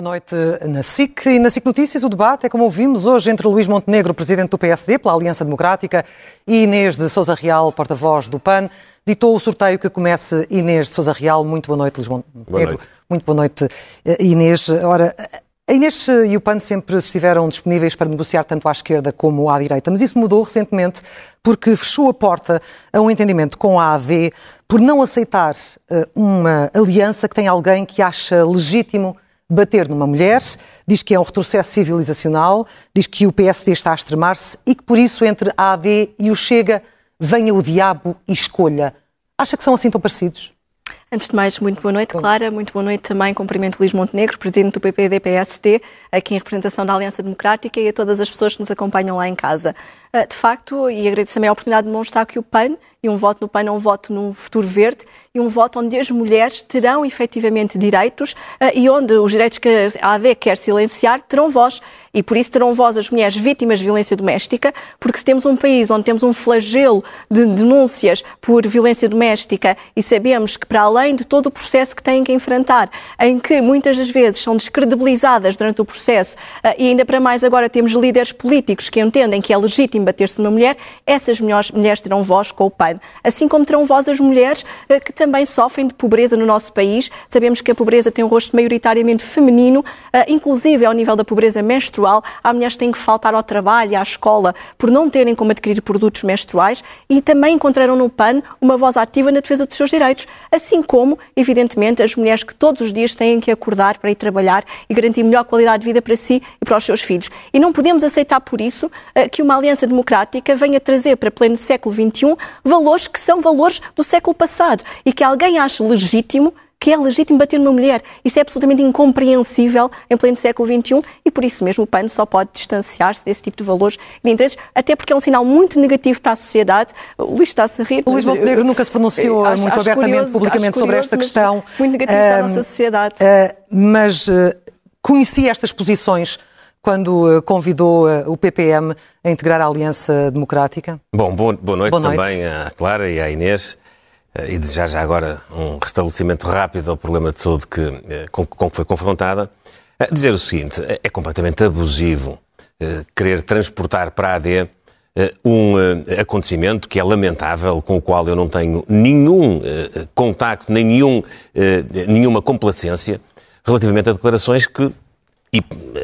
Boa noite na SIC e na SIC Notícias. O debate é, como ouvimos, hoje entre Luís Montenegro, presidente do PSD pela Aliança Democrática, e Inês de Souza Real, porta-voz do PAN. Ditou o sorteio que comece Inês de Souza Real. Muito boa noite, Luís Montenegro. Boa noite. Muito boa noite, Inês. Ora, a Inês e o PAN sempre estiveram disponíveis para negociar tanto à esquerda como à direita, mas isso mudou recentemente porque fechou a porta a um entendimento com a AD por não aceitar uma aliança que tem alguém que acha legítimo bater numa mulher, diz que é um retrocesso civilizacional, diz que o PSD está a extremar-se e que por isso entre a AD e o Chega venha o diabo e escolha. Acha que são assim tão parecidos? Antes de mais, muito boa noite, Clara. Muito boa noite também. Cumprimento Luís Montenegro, presidente do PPD-PSD, aqui em representação da Aliança Democrática e a todas as pessoas que nos acompanham lá em casa. Ah, de facto, e agradeço também a oportunidade de demonstrar que o PAN e um voto no PAN é um voto num futuro verde e um voto onde as mulheres terão efetivamente direitos uh, e onde os direitos que a AD quer silenciar terão voz. E por isso terão voz as mulheres vítimas de violência doméstica, porque se temos um país onde temos um flagelo de denúncias por violência doméstica e sabemos que, para além de todo o processo que têm que enfrentar, em que muitas das vezes são descredibilizadas durante o processo, uh, e ainda para mais agora temos líderes políticos que entendem que é legítimo bater-se numa mulher, essas mulheres, terão voz com o PAN. Assim como terão voz as mulheres uh, que também sofrem de pobreza no nosso país. Sabemos que a pobreza tem um rosto maioritariamente feminino, inclusive ao nível da pobreza menstrual. Há mulheres que têm que faltar ao trabalho, à escola, por não terem como adquirir produtos menstruais e também encontraram no PAN uma voz ativa na defesa dos seus direitos. Assim como, evidentemente, as mulheres que todos os dias têm que acordar para ir trabalhar e garantir melhor qualidade de vida para si e para os seus filhos. E não podemos aceitar, por isso, que uma aliança democrática venha trazer para pleno século XXI valores que são valores do século passado e que alguém ache legítimo que é legítimo bater numa mulher. Isso é absolutamente incompreensível em pleno século XXI e por isso mesmo o PAN só pode distanciar-se desse tipo de valores e de interesses, até porque é um sinal muito negativo para a sociedade. O Luís está-se a rir. O Luís Montenegro nunca se pronunciou acho, muito acho abertamente, curioso, publicamente sobre esta questão. Muito negativo uh, para a nossa sociedade. Uh, mas uh, conhecia estas posições quando convidou o PPM a integrar a Aliança Democrática? Bom, boa, boa, noite, boa noite também à Clara e à Inês. Eh, e desejar já agora um restabelecimento rápido ao problema de saúde que, eh, com, com que foi confrontada. Dizer o seguinte, é, completamente abusivo eh, querer transportar para a AD um acontecimento que é lamentável, com o qual eu não tenho nenhum contacto, nenhum, nenhuma complacência, relativamente a declarações que e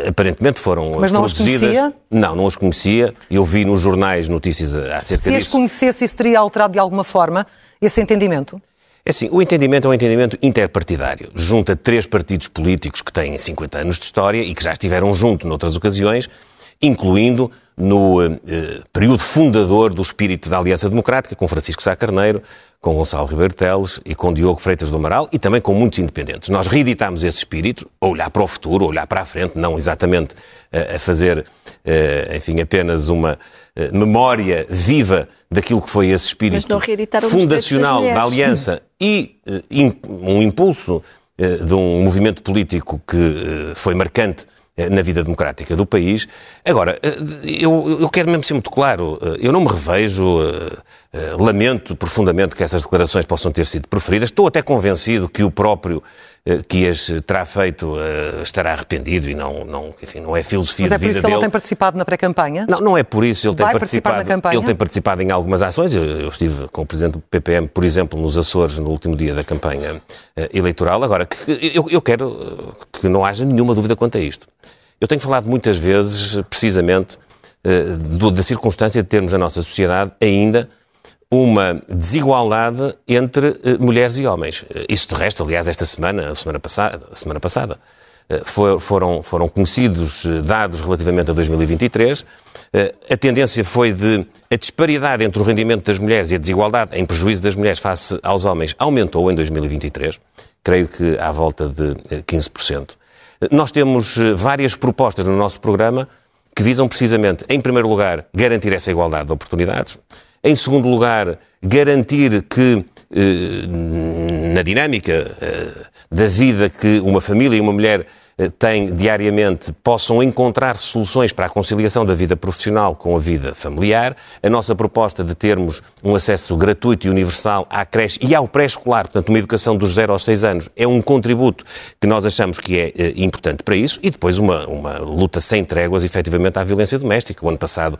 aparentemente foram Mas não produzidas. As conhecia? Não, não as conhecia. Eu vi nos jornais notícias acerca Se disso. Se as conhecesse, isso teria alterado de alguma forma esse entendimento? É assim, o entendimento é um entendimento interpartidário. Junta três partidos políticos que têm 50 anos de história e que já estiveram juntos noutras ocasiões, incluindo no eh, período fundador do espírito da Aliança Democrática, com Francisco Sá Carneiro, com Gonçalo Ribeiro Teles e com Diogo Freitas do Amaral e também com muitos independentes. Nós reeditámos esse espírito, a olhar para o futuro, a olhar para a frente, não exatamente a fazer, enfim, apenas uma memória viva daquilo que foi esse espírito fundacional da Aliança e um impulso de um movimento político que foi marcante na vida democrática do país. Agora, eu, eu quero mesmo ser muito claro, eu não me revejo, lamento profundamente que essas declarações possam ter sido preferidas. Estou até convencido que o próprio que as terá feito estará arrependido e não, não, enfim, não é filosofia Mas é de vida por isso que ele dele. não tem participado na pré-campanha? Não, não é por isso. Ele Vai tem participado, na campanha? Ele tem participado em algumas ações. Eu, eu estive com o Presidente do PPM, por exemplo, nos Açores, no último dia da campanha eh, eleitoral. Agora, eu, eu quero que não haja nenhuma dúvida quanto a isto. Eu tenho falado muitas vezes, precisamente, eh, da circunstância de termos na nossa sociedade ainda uma desigualdade entre eh, mulheres e homens. Eh, Isso, de resto, aliás, esta semana, semana passada, semana passada eh, foram, foram conhecidos dados relativamente a 2023. Eh, A tendência foi de a disparidade entre o rendimento das mulheres e a desigualdade em prejuízo das mulheres face aos homens aumentou em 2023, creio que à volta de eh, 15%. Eh, Nós temos várias propostas no nosso programa que visam precisamente, em primeiro lugar, garantir essa igualdade de oportunidades, em segundo lugar, garantir que eh, na dinâmica eh, da vida que uma família e uma mulher eh, têm diariamente possam encontrar soluções para a conciliação da vida profissional com a vida familiar. A nossa proposta de termos um acesso gratuito e universal à creche e ao pré-escolar, portanto, uma educação dos 0 aos 6 anos, é um contributo que nós achamos que é importante para isso. E depois uma, uma luta sem tréguas, efetivamente, à violência doméstica. O ano passado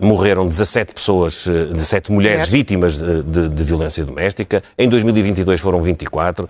morreram 17 pessoas, 17 mulheres vítimas de, de, de, violência doméstica. Em 2022 foram 24.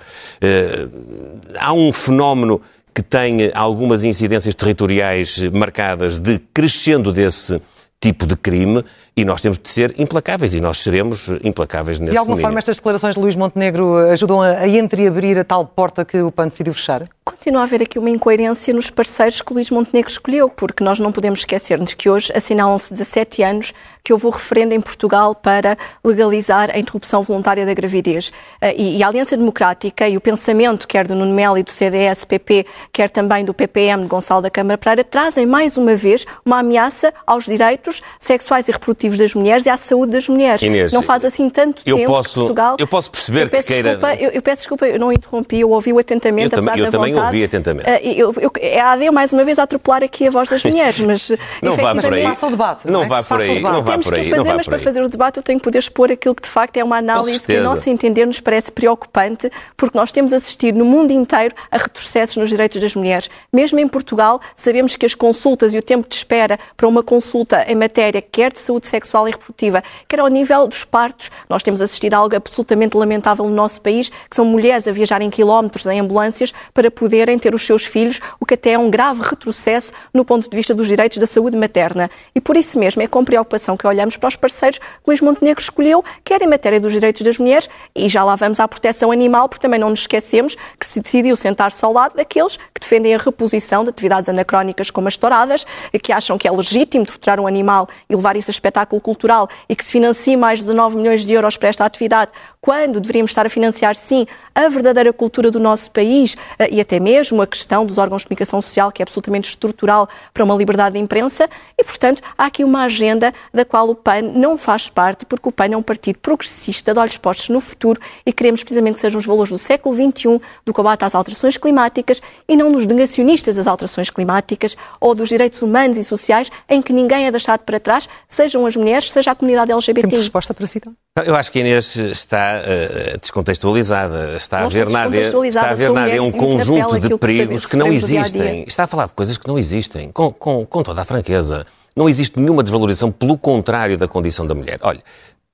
Há um fenómeno que tem algumas incidências territoriais marcadas de crescendo desse tipo de crime e nós temos de ser implacáveis e nós seremos implacáveis nesse De alguma domínio. forma estas declarações de Luís Montenegro ajudam a, a entreabrir a tal porta que o PAN decidiu fechar? Continua a haver aqui uma incoerência nos parceiros que Luís Montenegro escolheu, porque nós não podemos esquecer-nos que hoje assinalam-se 17 anos que houve o referendo em Portugal para legalizar a interrupção voluntária da gravidez. Eh, e, a Aliança Democrática e o pensamento, quer do Nuno Melo e do CDS-PP, quer também do PPM de Gonçalo da Câmara Pereira, trazem mais uma vez uma ameaça aos direitos sexuais e reprodutivos das mulheres e à saúde das mulheres. Inês, não faz assim tanto eu tempo posso, que Portugal... Eu posso perceber eu que queira... Desculpa, eu, eu, peço desculpa, eu não interrompi, eu ouvi-o atentamente, eu apesar também, da também vontade. ouvi atentamente. Uh, eu, eu, é a AD, mais uma vez, a atropelar aqui a voz das mulheres, mas não vá por aí. faça o debate. Não, não vá por aí. Não vá Temos por aí. que fazer, mas para fazer o debate eu tenho que poder expor aquilo que de facto é uma análise que, a nosso entender, nos parece preocupante, porque nós temos assistido no mundo inteiro a retrocessos nos direitos das mulheres. Mesmo em Portugal, sabemos que as consultas e o tempo de espera para uma consulta em matéria quer de saúde sexual e reprodutiva, quer ao nível dos partos, nós temos assistido a algo absolutamente lamentável no nosso país, que são mulheres a viajarem quilómetros em ambulâncias para poderem ter os seus filhos, o que até é um grave retrocesso no ponto de vista dos direitos da saúde materna. E por isso mesmo é com preocupação que olhamos para os parceiros que Luís Montenegro escolheu, quer em matéria dos direitos das mulheres, e já lá vamos à proteção animal, porque também não nos esquecemos que se decidiu sentar-se ao lado daqueles que defendem a reposição de atividades anacrónicas como as touradas, que acham que é legítimo torturar um animal e levar isso a espetáculo cultural e que se financie mais de 19 milhões de euros para esta atividade, quando deveríamos estar a financiar, sim, a verdadeira cultura do nosso país eh, e até mesmo a questão dos órgãos de comunicação social, que é absolutamente estrutural para uma liberdade de imprensa, e, portanto, há aqui uma agenda da qual o PAN não faz parte, porque o PAN é um partido progressista, de olhos postos no futuro, e queremos precisamente que sejam os valores do século XXI, do combate às alterações climáticas, e não dos negacionistas das alterações climáticas ou dos direitos humanos e sociais, em que ninguém é deixado para trás, sejam as mulheres, seja a comunidade LGBT. Temos resposta para si, então? Eu acho que a Inês está uh, descontextualizada. Está não a ver nada, está a ver nada é um conjunto de perigos que não existem. Está a falar de coisas que não existem, com, com, com toda a franqueza. Não existe nenhuma desvalorização, pelo contrário da condição da mulher. Olha,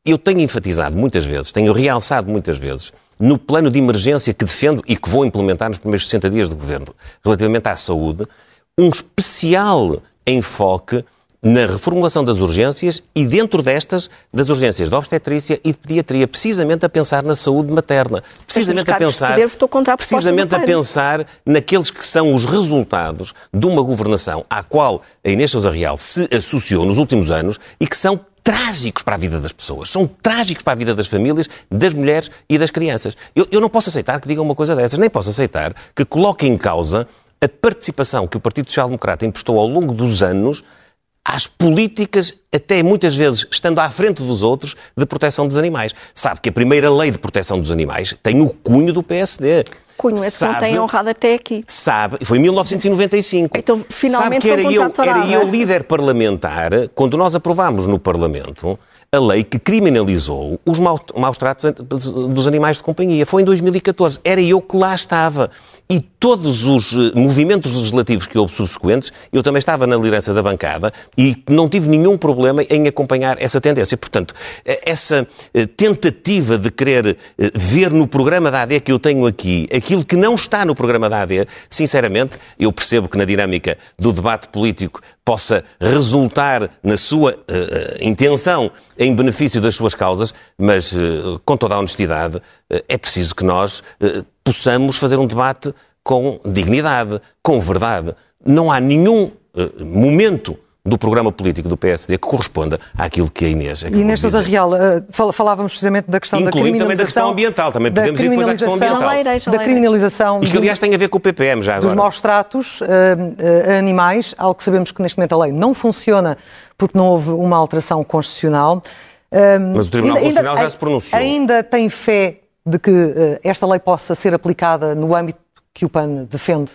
eu tenho enfatizado muitas vezes, tenho realçado muitas vezes, no plano de emergência que defendo e que vou implementar nos primeiros 60 dias do governo, relativamente à saúde, um especial enfoque na reformulação das urgências e dentro destas, das urgências de obstetrícia e de pediatria, precisamente a pensar na saúde materna, precisamente a pensar, a precisamente a pensar naqueles que são os resultados de uma governação à qual a Inês Sousa Real se associou nos últimos anos e que são trágicos para a vida das pessoas, são trágicos para a vida das famílias, das mulheres e das crianças. Eu, eu não posso aceitar que digam uma coisa dessas, nem posso aceitar que coloquem em causa a participação que o Partido Social Democrata emprestou ao longo dos anos às políticas, até muitas vezes estando à frente dos outros, de proteção dos animais. Sabe que a primeira lei de proteção dos animais tem o cunho do PSD. Cunho, esse sabe, não tem honrado até aqui. Sabe, foi em 1995. Então, finalmente sabe que era eu, era eu líder parlamentar, quando nós aprovámos no Parlamento a lei que criminalizou os maus tratos dos animais de companhia. Foi em 2014. Era eu que lá estava. E todos os eh, movimentos legislativos que houve subsequentes, eu também estava na liderança da bancada e não tive nenhum problema em acompanhar essa tendência. Portanto, eh, essa eh, tentativa de querer ver no programa da AD que eu tenho aqui aquilo que não está no programa da AD, sinceramente, eu percebo que na dinâmica do debate político possa resultar na sua uh, intenção em benefício das suas causas, mas uh, com toda a honestidade, uh, é preciso que nós possamos fazer um debate com dignidade, com verdade. Não há nenhum momento do programa político do PSD que corresponda àquilo que a Inês acabou Inês Sousa Real, falávamos precisamente da questão Incluindo da criminalização... também da questão ambiental, também podemos ir depois à questão ambiental. Da criminalização... E que, aliás, tem a ver com o PPM já agora. Dos maus tratos uh, uh, a animais, algo que sabemos que neste momento a lei não funciona porque não houve uma alteração constitucional. Uh, Mas o Tribunal ainda, Constitucional já se pronunciou. Ainda tem fé de que esta lei possa ser aplicada no âmbito que o PAN defende?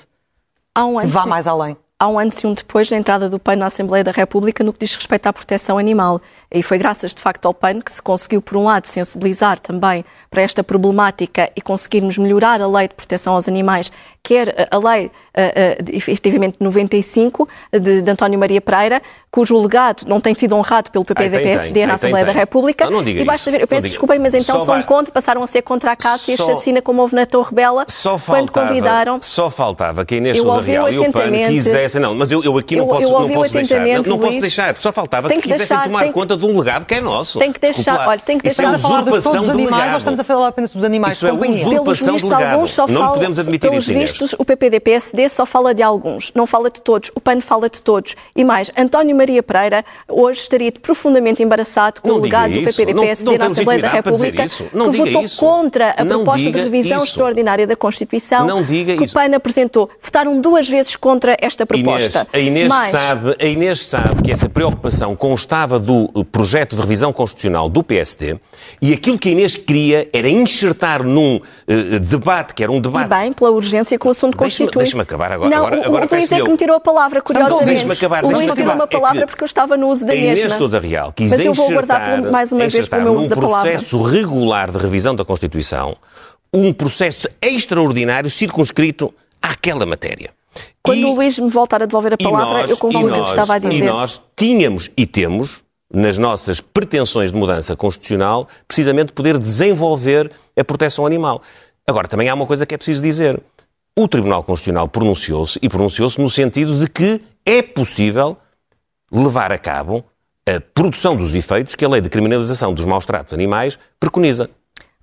um vá mais além há um antes e um depois da entrada do PAN na Assembleia da República no que diz respeito à proteção animal. E foi graças, de facto, ao PAN que se conseguiu, por um lado, sensibilizar também para esta problemática e conseguirmos melhorar a lei de proteção aos animais, quer a lei, uh, uh, efetivamente, 95, de, de António Maria Pereira, cujo legado não tem sido honrado pelo PP e PSD na Assembleia tem, da República. Não, não diga e basta isso. ver, eu peço desculpa, mas então só são vai... contra, passaram a ser contra a só... e a chacina como houve na Torre Bela, só faltava, quando convidaram... Só faltava que a Inês Sousa Real e o PAN quisessem... Não, mas eu, eu aqui não eu, posso, eu não posso deixar. Não, não posso deixar, só faltava que, que quisessem deixar, tomar tem, conta de um legado que é nosso. Tem que deixar, olha, tem que Isso deixar... é Estamos a falar de todos os animais ou estamos a falar apenas dos animais Isso é companhia? usurpação Pelos vistos, alguns só não podemos admitir pelos isso, vistos, o PPD-PSD só fala de alguns, não fala de todos. O PAN fala de todos. E mais, António Maria Pereira hoje estaria profundamente embaraçado com Não o legado do. PPD-PSD na Assembleia da República, que votou contra a proposta de revisão extraordinária da Constituição, que o PAN apresentou. Votaram duas vezes contra esta proposta. Inês, a, Inês mais, sabe, a Inês sabe que essa preocupação constava do projeto de revisão constitucional do PSD e aquilo que a Inês queria era enxertar num eh, debate, que era um E debate. bem, pela urgência que o assunto constitui. deixa-me acabar agora- Não, agora- o- agora o Luís é que me tirou a palavra, curiosamente. Deixa-me acabar, o Luís deixa-me tirou-me a acabar. É palavra que porque eu estava no uso da A Inês mesma. Sousa Real quis Mas eu vou aguardar mais uma vez pelo meu uso da palavra. processo regular de revisão da Constituição um processo extraordinário circunscrito àquela matéria. Quando E- o Luís me voltar a devolver a e palavra, nós- eu concordo e com o que estava a E dizer. nós tínhamos e temos, nas nossas pretensões de mudança constitucional, precisamente poder desenvolver a proteção animal. Agora, também há uma coisa que é preciso dizer. O Tribunal Constitucional pronunciou-se e pronunciou-se no sentido de que é possível levar a cabo a produção dos efeitos que a lei de criminalização dos maus tratos animais preconiza.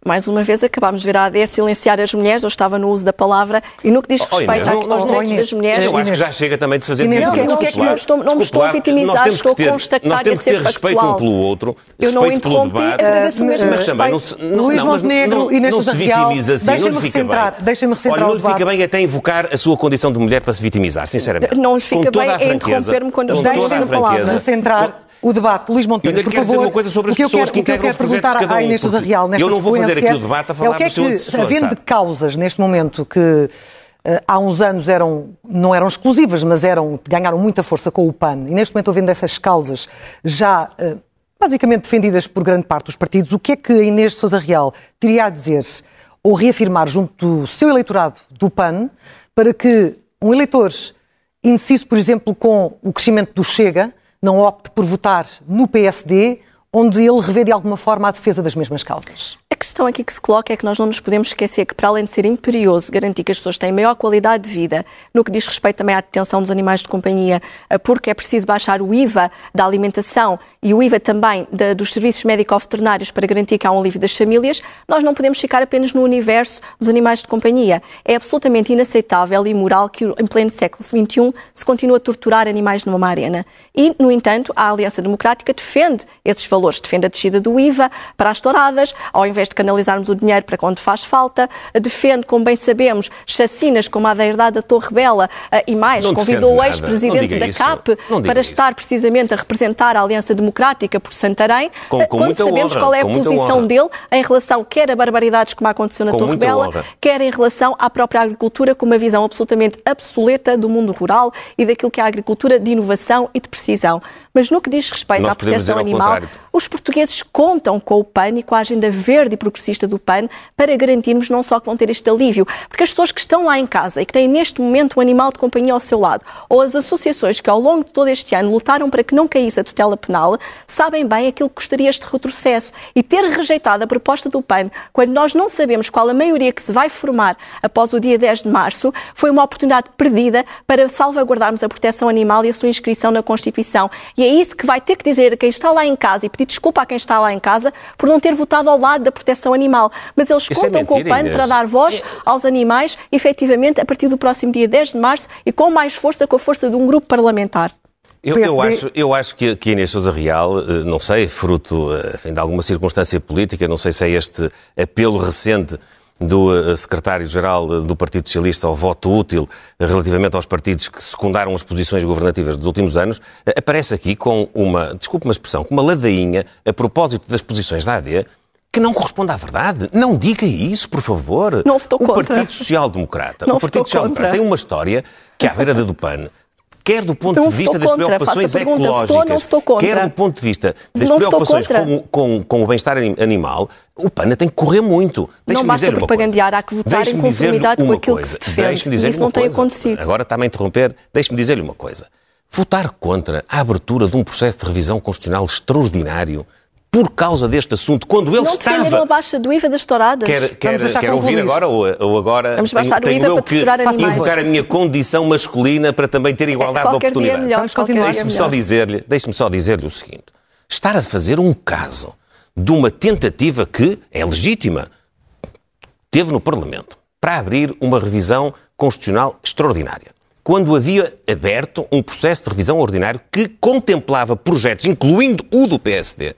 Mais uma vez, acabámos de ver a AD silenciar as mulheres, eu estava no uso da palavra, e no que diz Oh, respeito Inês, não- aos não- direitos das mulheres, Eu acho que já chega também de se fazer Inês, dizer o que é- que é não estou- não me estou a vitimizar, temos estou ter- a constatar Nós e a temos que ser ter respeito factual. um pelo outro, Eu não respeito pelo interrompi, debate. agradeço o mesmo mas também não se, respeito. não, Luís não, Montenegro não, e Inês não se Sousa Real, vitimiza assim, deixem-me não lhe fica recentrar- bem. deixem-me recentrar Olha, não lhe fica bem até invocar a sua condição de mulher para se vitimizar, sinceramente. Não lhe fica bem é interromper-me quando eu franqueza. Recentrar o debate. Luís Montenegro, por favor. dizer uma coisa sobre o as que eu pessoas quero, que o que eu integram quero os projetos de cada um, Inês Sousa Real nesta eu não vou fazer aqui o debate a é falar o que é que, antecessor, havendo sabe? causas neste momento que eh, há uns anos eram, não eram exclusivas, mas eram, ganharam muita força com o PAN, e neste momento havendo essas causas já eh, basicamente defendidas por grande parte dos partidos, o que é que a Inês de Sousa Real teria a dizer ou reafirmar junto do seu eleitorado do PAN para que um eleitor indeciso, por exemplo, com o crescimento do Chega, não opte por votar no PSD, onde ele revê de alguma forma a defesa das mesmas causas? Questão aqui que se coloca é que nós não nos podemos esquecer que, para além de ser imperioso garantir que as pessoas têm maior qualidade de vida, no que diz respeito também à detenção dos animais de companhia, eh, porque é preciso baixar o IVA da alimentação e o IVA também dos serviços médico-veterinários para garantir que há um alívio das famílias, nós não podemos ficar apenas no universo dos animais de companhia. É absolutamente inaceitável e imoral que, em pleno século XXI, se continue a torturar animais numa arena. E, no entanto, a Aliança Democrática defende esses valores, defende a descida do IVA para as touradas, ao invés de canalizarmos o dinheiro para onde faz falta, defende, como bem sabemos, chacinas como a da herdade da Torre Bela eh, e mais, Não convidou o ex-presidente da isso. CAP para isso. estar precisamente a representar a Aliança Democrática por Santarém, Com- eh, com quando muita sabemos honra, qual é a posição honra. dele em relação quer a barbaridades como aconteceu na Com Torre Bela, honra. quer em relação à própria agricultura, com uma visão absolutamente obsoleta do mundo rural e daquilo que é a agricultura de inovação e de precisão. Mas no que diz respeito Nós à proteção animal, os portugueses contam com o PAN e com a agenda verde e progressista do PAN para garantirmos não só que vão ter este alívio, porque as pessoas que estão lá em casa e que têm neste momento um animal de companhia ao seu lado, ou as associações que ao longo de todo este ano lutaram para que não caísse a tutela penal, sabem bem aquilo que gostaria este retrocesso. E ter rejeitado a proposta do PAN, quando nós não sabemos qual a maioria que se vai formar após o dia 10 de março, foi uma oportunidade perdida para salvaguardarmos a proteção animal e a sua inscrição na Constituição. E é isso que vai ter que dizer a quem está lá em casa e pedir desculpa a quem está lá em casa por não ter votado ao lado da proteção animal. Mas eles Isso é contam com o PAN para dar voz aos animais, efetivamente, a partir do próximo dia 10 de março e com mais força, com a força de um grupo parlamentar. Eu, eu acho, eu acho que, que a Inês Sousa Real, eh, não sei, fruto eh, enfim, de alguma circunstância política, não sei se é este apelo recente do eh, secretário-geral do Partido Socialista ao voto útil relativamente aos partidos que secundaram as posições governativas dos últimos anos, aparece aqui com uma, desculpe uma expressão, com uma ladainha a propósito das posições da AD, que não corresponde à verdade. Não diga isso, por favor. Não votou o contra. Partido Social Democrata, Não o Partido votou Social Democrata contra. tem uma história que é à beira da do PAN. Quer do ponto Não de vista das contra. preocupações pergunta, ecológicas, não votou quer do ponto de vista das Não preocupações com, com- com o bem-estar anim- animal, o PAN tem que correr muito. Deixe-me basta propagandear, coisa. há que votar em conformidade com aquilo que coisa. se defende. Dizer-lhe isso não uma tem coisa. acontecido. Agora está-me a interromper. Deixe-me dizer-lhe uma coisa. Votar contra a abertura de um processo de revisão constitucional extraordinário por causa deste assunto, quando ele Não estava... defenderam a baixa do IVA das touradas. Quer, quer, quer ouvir agora ou, ou agora Vamos tenho, baixar o tenho IVA eu para que invocar a minha condição masculina para também ter igualdade de é oportunidades? melhor. Vamos qualquer continuar. dia é Deixe-me melhor. só dizer-lhe, deixe-me só dizer-lhe o seguinte: estar a fazer um caso de uma tentativa que é legítima, teve no Parlamento, para abrir uma revisão constitucional extraordinária. Quando havia aberto um processo de revisão ordinário que contemplava projetos, incluindo o do PSD,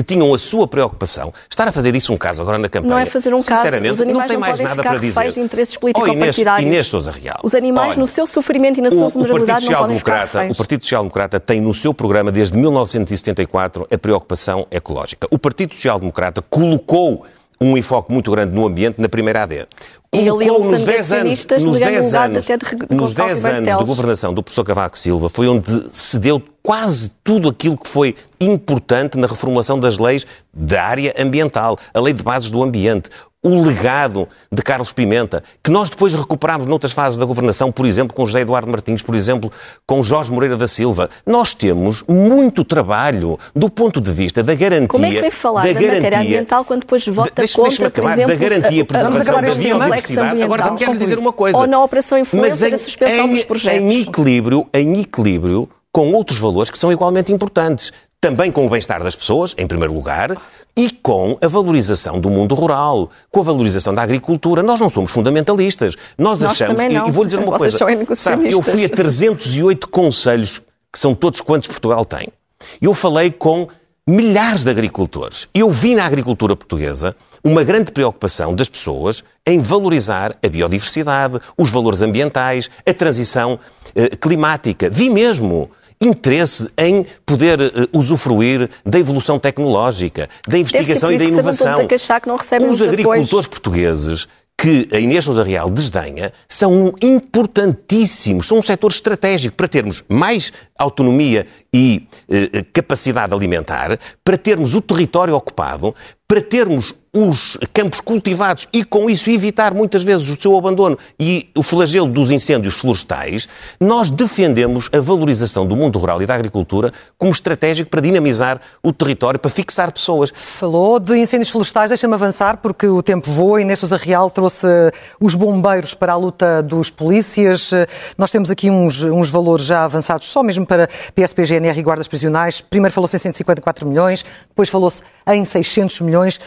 que tinham a sua preocupação. Estar a fazer disso um caso agora na campanha. Não é fazer um caso. Os não tem não mais nada para dizer. reféns de interesses Oh, Inês, político-partidários. Sousa Real. Os animais, Olha, no seu sofrimento e na sua o, o vulnerabilidade, não Social podem ficar reféns. o Partido Social Democrata tem no seu programa desde 1974 a preocupação ecológica. O Partido Social Democrata colocou um enfoque muito grande no ambiente na primeira AD. E Colocou aliou-se nos a 10 anos, nos ligando 10 um gado anos, de nos Gonçalo 10 Ribeiro anos de governação do professor Cavaco Silva foi onde se deu quase tudo aquilo que foi importante na reformulação das leis da área ambiental, a lei de bases do ambiente, o legado de Carlos Pimenta, que nós depois recuperámos noutras fases da governação, por exemplo, com José Eduardo Martins, por exemplo, com Jorge Moreira da Silva. Nós temos muito trabalho do ponto de vista da garantia. Como é que vem falar da da, garantia, matéria ambiental quando depois vota Deixa- contra, por acabar, exemplo, da garantia preservação da biodiversidade. Agora ambiental? quero lhe dizer uma coisa. Ou na operação influencer, Mas em- a suspensão em- dos projetos. Em equilíbrio, em equilíbrio com outros valores que são igualmente importantes. Também com o bem-estar das pessoas, em primeiro lugar, e com a valorização do mundo rural, com a valorização da agricultura. Nós não somos fundamentalistas. Nós, Nós achamos. e-. E vou lhe dizer uma Vocês coisa. Sabe, eu fui a 308 conselhos, que são todos quantos Portugal tem. Eu falei com milhares de agricultores. Eu vi na agricultura portuguesa uma grande preocupação das pessoas em valorizar a biodiversidade, os valores ambientais, a transição eh, climática. Vi mesmo interesse em poder eh, usufruir da evolução tecnológica, da investigação e da inovação. os agricultores portugueses que a Inês Sousa Real desdenha são importantíssimos, são um setor estratégico para termos mais autonomia e eh, capacidade alimentar, para termos o território ocupado, para termos os campos cultivados e com isso evitar muitas vezes o seu abandono e o flagelo dos incêndios florestais, nós defendemos a valorização do mundo rural e da agricultura como estratégico para dinamizar o território, para fixar pessoas. Falou de incêndios florestais, deixa-me avançar, porque o tempo voa e Sousa Real trouxe os bombeiros para a luta dos polícias. Nós temos aqui uns, uns valores já avançados, só mesmo para PSP, GNR e guardas prisionais. Primeiro falou-se em 154 milhões, depois falou-se em 600 milhões.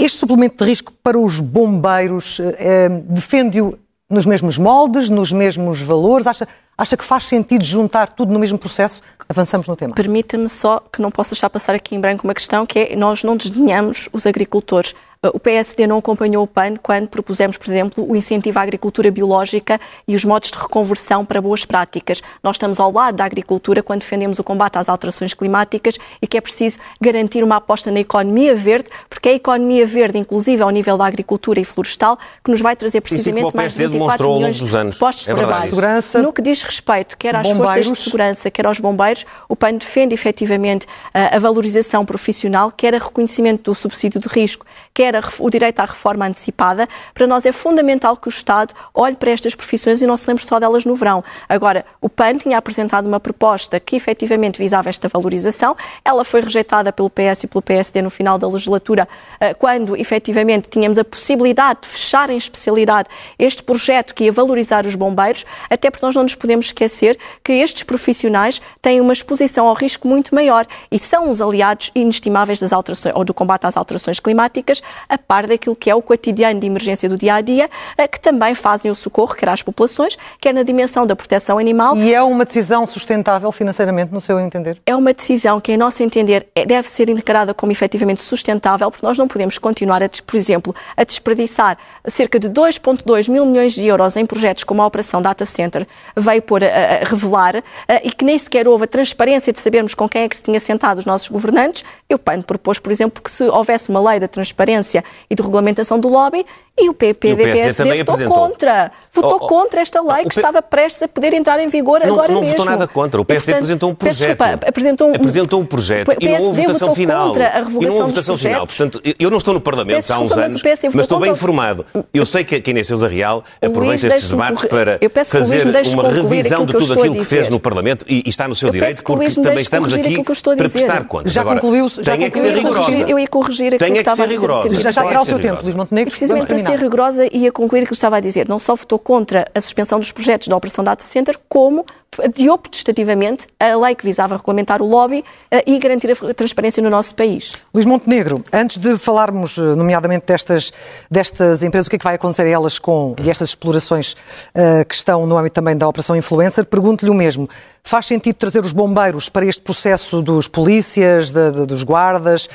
Este suplemento de risco para os bombeiros eh, eh, defende-o nos mesmos moldes, nos mesmos valores? Acha, acha que faz sentido juntar tudo no mesmo processo? Avançamos no tema. Permita-me só que não posso deixar passar aqui em branco uma questão que é nós não desdenhamos os agricultores. O PSD não acompanhou o PAN quando propusemos, por exemplo, o incentivo à agricultura biológica e os modos de reconversão para boas práticas. Nós estamos ao lado da agricultura quando defendemos o combate às alterações climáticas e que é preciso garantir uma aposta na economia verde, porque é a economia verde, inclusive ao nível da agricultura e florestal, que nos vai trazer precisamente o mais de PSD 24 demonstrou ao longo milhões dos anos. de postos É de verdade trabalho. isso. Segurança. No que diz respeito quer às forças Bombeiros. de segurança, quer aos bombeiros, o PAN defende efetivamente a, a valorização profissional, quer a reconhecimento do subsídio de risco, quer a ref- o direito à reforma antecipada. Para nós é fundamental que o Estado olhe para estas profissões e não se lembre só delas no verão. Agora, o PAN tinha apresentado uma proposta que efetivamente visava esta valorização. Ela foi rejeitada pelo PS e pelo PSD no final da legislatura, eh, quando efetivamente tínhamos a possibilidade de fechar em especialidade este projeto que ia valorizar os bombeiros, até porque nós não nos podemos esquecer que estes profissionais têm uma exposição ao risco muito maior e são os aliados inestimáveis das alterações ou do combate às alterações climáticas, a par daquilo que é o cotidiano de emergência do dia a dia, que também fazem o socorro, quer às populações, quer na dimensão da proteção animal. E é uma decisão sustentável financeiramente, no seu entender? É uma decisão que, em nosso entender, é- deve ser encarada como efetivamente sustentável, porque nós não podemos continuar, a, por exemplo, a desperdiçar cerca de 2,2 mil milhões de euros em projetos como a Operação Data Center veio pôr a, a- a revelar eh, e que nem sequer houve a transparência de sabermos com quem é que se tinha sentado os nossos governantes. E o PAN propôs, por exemplo, que se houvesse uma lei da transparência e de regulamentação do lobby e o PP-DPSD votou apresentou. contra. Votou oh, oh, contra esta lei que P... estava prestes a poder entrar em vigor não, agora não mesmo. Não votou nada contra. O PSD e, portanto, apresentou um projeto. Desculpa, apresentou um, apresentou um projeto e não houve votação final. Contra e não houve votação final. Portanto, eu não estou no Parlamento há uns anos, mas, mas estou bem informado. Eu sei que a Inês Sousa Real aproveita estes debates para fazer uma revisão de tudo aquilo que fez no Parlamento e está no seu direito, porque também estamos aqui para prestar contas. Já concluiu? Tem é que ser rigorosa. Eu ia corrigir aquilo que estava a dizer. Já terá o seu tempo, Luís Montenegro. Precisamente para ser rigorosa e a concluir o que estava a dizer. Não só votou contra a suspensão dos projetos da Operação Data Center, como adiou protestativamente a lei que visava regulamentar o lobby eh, e garantir a transparência no nosso país. Luís Montenegro, antes de falarmos eh, nomeadamente destas, destas empresas, o que é que vai acontecer a elas com e estas explorações uh, que estão no âmbito também da Operação Influencer, pergunto-lhe o mesmo. Faz sentido trazer os bombeiros para este processo dos polícias, de, de, dos guardas?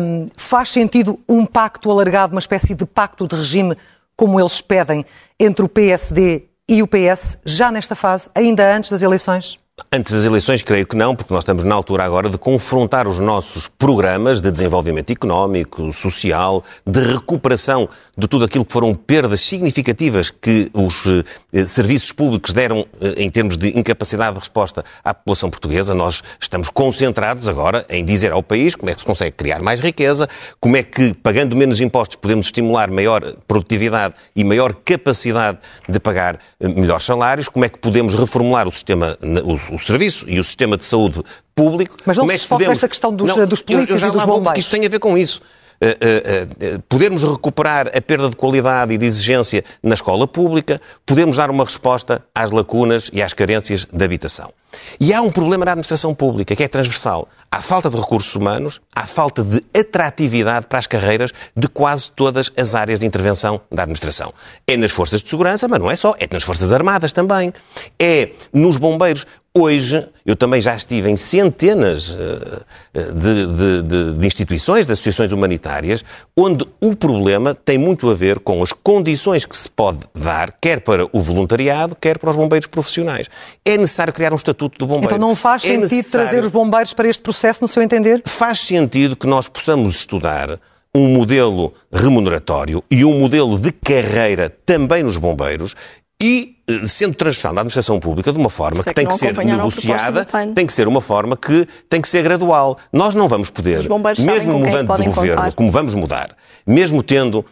Um, faz sentido um pacto alargado, uma espécie de pacto de regime, como eles pedem, entre o PSD e o PS já nesta fase, ainda antes das eleições? Antes das eleições, creio que não, porque nós estamos na altura agora de confrontar os nossos programas de desenvolvimento económico, social, de recuperação de tudo aquilo que foram perdas significativas que os eh, serviços públicos deram eh, em termos de incapacidade de resposta à população portuguesa. Nós estamos concentrados agora em dizer ao país como é que se consegue criar mais riqueza, como é que, pagando menos impostos, podemos estimular maior produtividade e maior capacidade de pagar eh, melhores salários, como é que podemos reformular o sistema, o o serviço e o sistema de saúde público. Mas não como se é que podemos... nesta questão dos, não, dos polícias eu, eu e dos bombeiros. Isto tem a ver com isso. Uh, uh, podermos recuperar a perda de qualidade e de exigência na escola pública, podemos dar uma resposta às lacunas e às carências de habitação. E há um problema na administração pública que é transversal. Há falta de recursos humanos, há falta de atratividade para as carreiras de quase todas as áreas de intervenção da administração. É nas forças de segurança, mas não é só, é nas forças armadas também. É nos bombeiros. Hoje, eu também já estive em centenas eh, eh, de, de, de, de, instituições, de associações humanitárias, onde o problema tem muito a ver com as condições que se pode dar, quer para o voluntariado, quer para os bombeiros profissionais. É necessário criar um estatuto do bombeiro. Então não faz é sentido necessário... trazer os bombeiros para este processo, no seu entender? Faz sentido que nós possamos estudar um modelo remuneratório e um modelo de carreira também nos bombeiros e eh, sendo transversal na administração pública de uma forma que, que tem que ser negociada, tem que ser uma forma que tem que ser gradual. Nós não vamos poder, mesmo mudando de governo, contar. como vamos mudar, mesmo tendo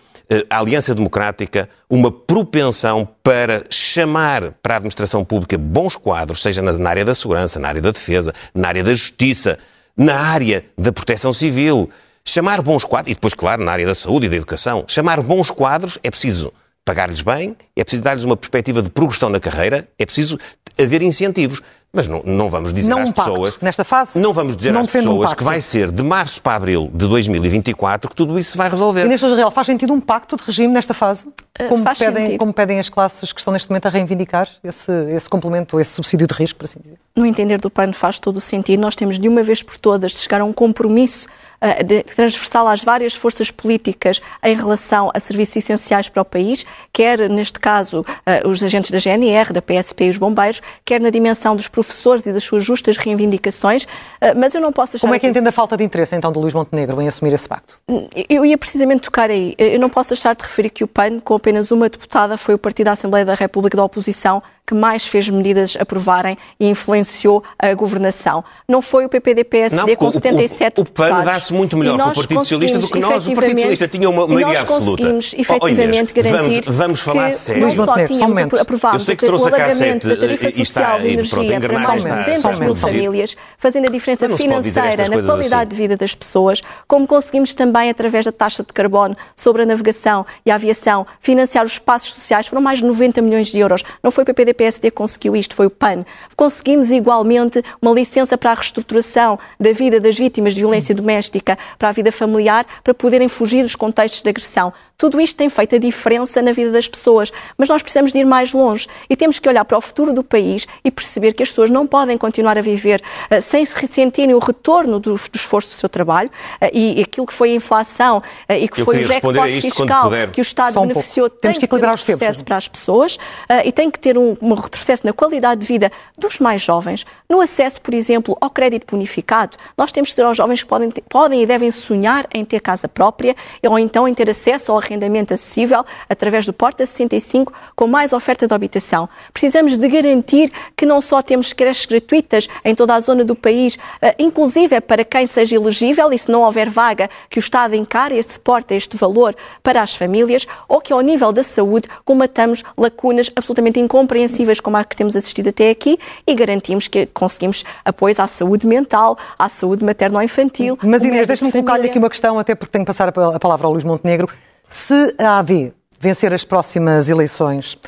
a Aliança Democrática uma propensão para chamar para a administração pública bons quadros, seja na área da segurança, na área da defesa, na área da justiça, na área da proteção civil. Chamar bons quadros, e depois, claro, na área da saúde e da educação, chamar bons quadros é preciso pagar-lhes bem, é preciso dar-lhes uma perspectiva de progressão na carreira, é preciso haver incentivos. Mas não, não vamos dizer não às um pessoas. Nesta fase, não vamos dizer às pessoas um que vai ser de março para abril de 2024 que tudo isso se vai resolver. E neste real faz sentido um pacto de regime nesta fase? Eh, como, faz pedem, sentido. como pedem as classes que estão neste momento a reivindicar esse, esse complemento, esse subsídio de risco, por assim dizer? No entender do PAN faz todo o sentido. Nós temos de uma vez por todas de chegar a um compromisso uh, transversal às várias forças políticas em relação a serviços essenciais para o país, quer neste caso uh, os agentes da GNR, da PSP e os bombeiros, quer na dimensão dos professores e das suas justas reivindicações, uh, mas eu não posso achar... Como é que entende a falta de interesse, então, de Luís Montenegro em assumir esse pacto? Eu ia precisamente tocar aí. Eu não posso deixar de referir que o PAN, com apenas uma deputada, foi o partido da Assembleia da República da oposição que mais fez medidas aprovarem e influenciou a governação. Não foi o PPD-PSD com 77 o, o, o PAN dá-se muito melhor com o Partido Socialista do que nós. O Partido Socialista tinha uma maioria absoluta. nós conseguimos, efetivamente, oh, garantir vamos, vamos falar que sério. não só tínhamos um aprovado o alargamento da tarifa social de energia para mais de 200 mil famílias, fazendo a diferença financeira na qualidade assim. de vida das pessoas, como conseguimos também, através da taxa de carbono sobre a navegação e a aviação, financiar os espaços sociais, foram mais de 90 milhões de euros. Não foi o PPD-PSD que conseguiu isto, foi o PAN. Conseguimos igualmente uma licença para a reestruturação da vida das vítimas de violência doméstica, para a vida familiar, para poderem fugir dos contextos de agressão. Tudo isto tem feito a diferença na vida das pessoas, mas nós precisamos de ir mais longe e temos que olhar para o futuro do país e perceber que as pessoas não podem continuar a viver uh, sem se ressentirem o retorno do, do esforço do seu trabalho uh, e, aquilo que foi a inflação uh, e que Eu foi o jackpot fiscal que o Estado um beneficiou tem que, que ter um retrocesso tempos. para as pessoas e tem que ter um, um retrocesso na qualidade de vida dos mais jovens, no acesso, por exemplo, ao crédito bonificado. Nós temos que dizer aos jovens que podem, podem e devem sonhar em ter casa própria ou então em ter acesso ao arrendamento acessível através do Porta 65 com mais oferta de habitação. Precisamos de garantir que não só temos creches gratuitas em toda a zona do país, eh, inclusive é para quem seja elegível e se não houver vaga, que o Estado encare e suporte este valor para as famílias, ou que ao nível da saúde combatamos lacunas absolutamente incompreensíveis como a que temos assistido até aqui e garantimos que conseguimos apoios à saúde mental, à saúde materno-infantil. Mas Inês, deixe-me colocar-lhe aqui uma questão, até porque tenho que passar a palavra ao Luís Montenegro. Se a AD vencer as próximas eleições,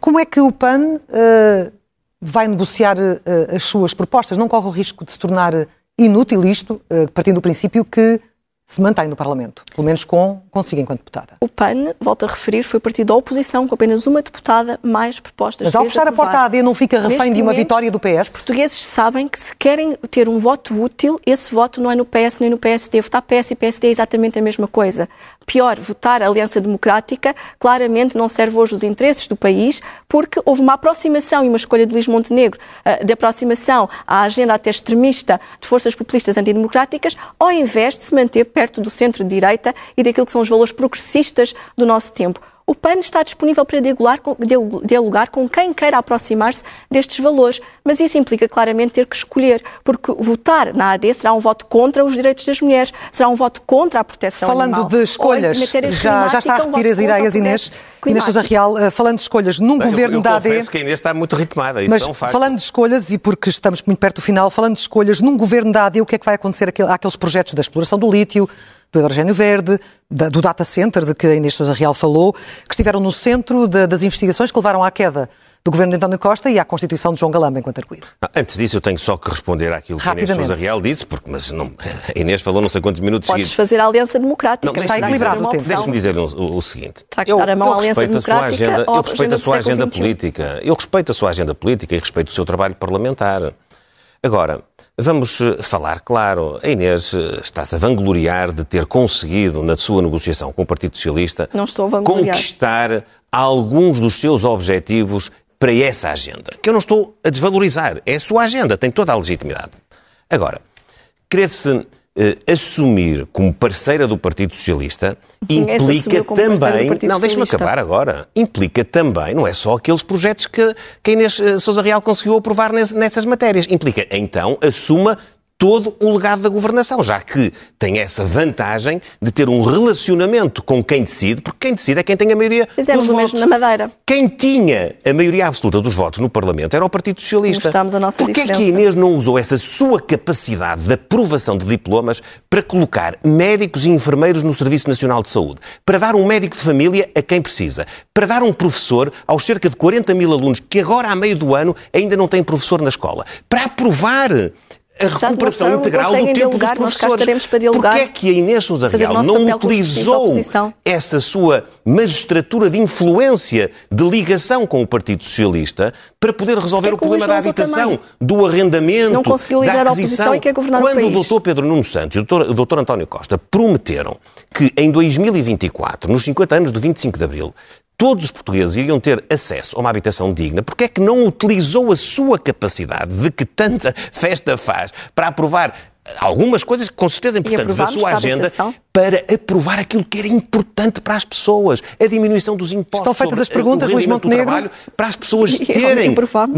como é que o PAN uh, vai negociar uh, as suas propostas? Não corre o risco de se tornar inútil isto, uh, partindo do princípio que se mantém no Parlamento, pelo menos com consigo enquanto deputada. O PAN, volto a referir, foi partido da oposição com apenas uma deputada, mais propostas. Mas ao fechar a porta à AD não fica refém Neste de uma momento, vitória do PS? Os portugueses sabem que se querem ter um voto útil, esse voto não é no PS nem no PSD. Votar PS e PSD é exatamente a mesma coisa. Pior, votar a Aliança Democrática claramente não serve hoje os interesses do país, porque houve uma aproximação e uma escolha de Luís Montenegro uh, de aproximação à agenda até extremista de forças populistas antidemocráticas, ao invés de se manter perto do centro-direita e daquilo que são os valores progressistas do nosso tempo o PAN está disponível para dialogar com, quem queira aproximar-se destes valores, mas isso implica claramente ter que escolher, porque votar na AD será um voto contra os direitos das mulheres, será um voto contra a proteção falando animal. de escolhas, já, já está a repetir um as ideias, Inês, Inês Sousa Real, eh, falando de escolhas num Bem, governo eu, eu da AD... Eu que a Inês está muito ritmada, isso mas é um facto. falando de escolhas, e porque estamos muito perto do final, falando de escolhas num governo da AD, o que é que vai acontecer àqueles projetos da exploração do lítio, do hidrogênio verde, da, do data center de que a Inês Sousa Real falou, que estiveram no centro de, das investigações que levaram à queda do governo de António Costa e à constituição de João Galamba enquanto arguído. Ah, antes disso, eu tenho só que responder àquilo que a Inês Sousa Real disse, porque, mas não, a Inês falou não sei quantos minutos Podes seguidos. fazer a Aliança Democrática. Não, está equilibrado o tempo. Deixe-me dizer o, o, seguinte. Está a eu, a mão eu respeito a sua agenda, eu respeito a sua agenda política. Eu respeito a sua agenda política e respeito o seu trabalho parlamentar. Agora, Vamos eh, falar claro. A Inês eh, está-se a vangloriar de ter conseguido, na sua negociação com o Partido Socialista, conquistar alguns dos seus objetivos para essa agenda. Que eu não estou a desvalorizar. É a sua agenda, tem toda a legitimidade. Agora, querer-se assumir como parceira do Partido Socialista implica também. Não, deixa-me acabar agora. Implica também, não é só aqueles projetos que, que Inês eh, Souza Real conseguiu aprovar nessas matérias. Implica, então, assuma todo o legado da governação, já que tem essa vantagem de ter um relacionamento com quem decide, porque quem decide é quem tem a maioria Fizemos dos votos. mesmo na Madeira. Quem tinha a maioria absoluta dos votos no Parlamento era o Partido Socialista. Mostramos a nossa Porquê é que a Inês não usou essa sua capacidade de aprovação de diplomas para colocar médicos e enfermeiros no Serviço Nacional de Saúde, para dar um médico de família a quem precisa, para dar um professor aos cerca de 40 mil alunos que agora, a meio do ano, ainda não têm professor na escola, para aprovar a recuperação integral do tempo dialogar, dos professores. Porquê é que a Inês Sousa Real não utilizou essa sua magistratura de influência, de ligação com o Partido Socialista, para poder resolver o problema da habitação, do arrendamento, não conseguiu da aquisição. A e quer governar Quando o, o doutor Pedro Nuno Santos e o doutor, o doutor António Costa prometeram que em 2024, nos 50 anos do 25 de Abril, todos os portugueses iriam ter acesso a uma habitação digna, porque é que não utilizou a sua capacidade de que tanta festa faz para aprovar algumas coisas com certeza importantes da sua agenda para aprovar aquilo que era importante para as pessoas, a diminuição dos impostos. Estão feitas as perguntas, Luís Montenegro. Trabalho, para as pessoas terem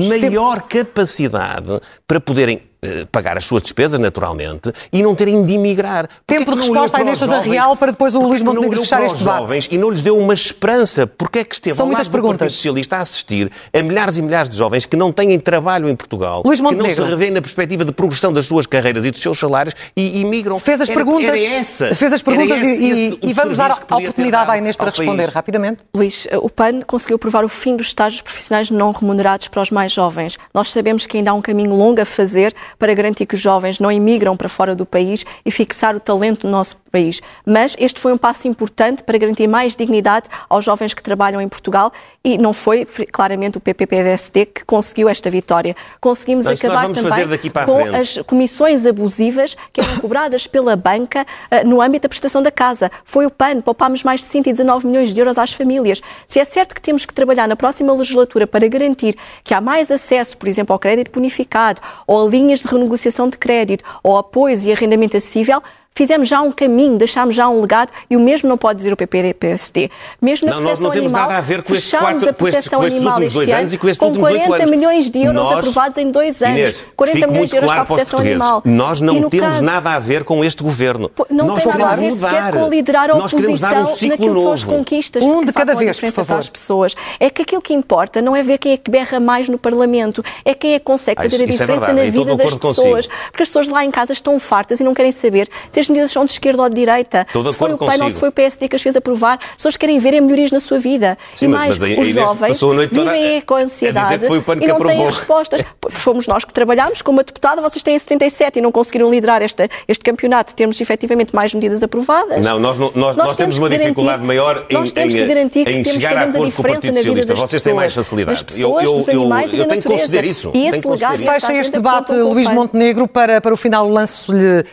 maior capacidade para poderem pagar as suas despesas, naturalmente, e não terem de emigrar. Tempo de resposta à Inês da Real para depois o Luís Montenegro fechar este debate. jovens e não lhes deu uma esperança. Porque é que esteve São ao lado perguntas. do Partido Socialista a assistir a milhares e milhares de jovens que não têm trabalho em Portugal, Luís que não se revêem na perspectiva de progressão das suas carreiras e dos seus salários e imigram. Fez as era, perguntas, era essa, fez as perguntas esse, e, esse, e vamos dar a oportunidade à Inês para responder país. rapidamente. Luís, o PAN conseguiu aprovar o fim dos estágios profissionais não remunerados para os mais jovens. Nós sabemos que ainda há um caminho longo a fazer para garantir que os jovens não emigram para fora do país e fixar o talento no nosso, país. Mas este foi um passo importante para garantir mais dignidade aos jovens que trabalham em Portugal e não foi claramente o PPPDST que conseguiu esta vitória. Conseguimos Mas acabar também com as comissões abusivas que eram cobradas pela banca uh, no âmbito da prestação da casa. Foi o PAN, poupámos mais de 119 milhões de euros às famílias. Se é certo que temos que trabalhar na próxima legislatura para garantir que há mais acesso, por exemplo, ao crédito bonificado, ou a linhas de renegociação de crédito, ou apoios e arrendamento acessível, fizemos já um caminho, deixámos já um legado e o mesmo não pode dizer o PPD-PSD. Mesmo na não, nós não temos animal, nada a ver com estes, quatro, a proteção com estes, com estes últimos dois anos e com estes últimos oito anos. 40 milhões de euros nós, aprovados em dois anos. Inês, 40 milhões de euros claro para a proteção animal. Nós não temos caso, nada a ver com este governo. Não nós tem nada a ver mudar. com liderar a nós oposição dar um ciclo naquilo novo. que são as conquistas. Um de cada vez, por favor. as pessoas. É que aquilo que importa não é ver quem é que berra mais no Parlamento, é quem é que consegue fazer ah, a diferença é na vida das pessoas. Porque as pessoas lá em casa estão fartas e não querem saber se as medidas são de esquerda ou de direita. Estou se foi o PAN ou se foi o PSD que as fez aprovar, as pessoas querem ver melhorias na sua vida. Sim, e mais, mas, os jovens vivem com ansiedade e não têm as respostas. Fomos nós que trabalhámos com uma deputada, vocês têm 77 e não conseguiram liderar este, este campeonato, temos efetivamente mais medidas aprovadas. Não, nós, nós, nós, nós temos uma dificuldade maior em, nós temos em, que garantir que em temos chegar a acordo com o Partido Socialista. Vocês têm mais facilidade. Pessoas, eu, eu, eu, eu tenho que conceder isso. E esse legado Fecha este debate, Luís Montenegro, para, para o final lanço-lhe uh,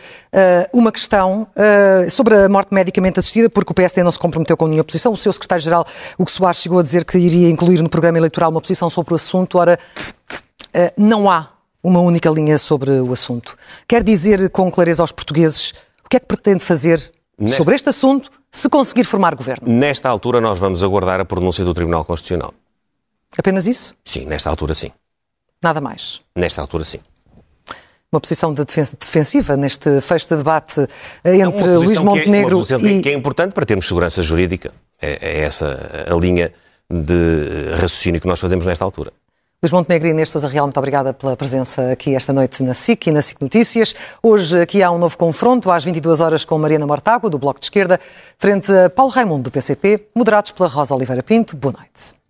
uma questão uh, sobre a morte medicamente assistida, porque o PSD não se comprometeu com nenhuma posição. O seu secretário-geral, o que Soares, chegou a dizer que iria incluir no programa eleitoral uma posição sobre o assunto. Ora, uh, não há uma única linha sobre o assunto. Quer dizer com clareza aos portugueses o que é que pretende fazer Nesta... sobre este assunto se conseguir formar governo? Nesta altura, nós vamos aguardar a pronúncia do Tribunal Constitucional. Apenas isso? Sim, nesta altura, sim. Nada mais? Nesta altura, sim uma posição de defensiva neste fecho de debate entre Luís Montenegro que é, e... que é importante para termos segurança jurídica. É, é, essa a linha de raciocínio que nós fazemos nesta altura. Luís Montenegro e Inês Sousa Real, muito obrigada pela presença aqui esta noite na SIC e na SIC Notícias. Hoje aqui há um novo confronto, às 22 horas com Mariana Mortágua, do Bloco de Esquerda, frente a Paulo Raimundo, do PCP, moderados pela Rosa Oliveira Pinto. Boa noite.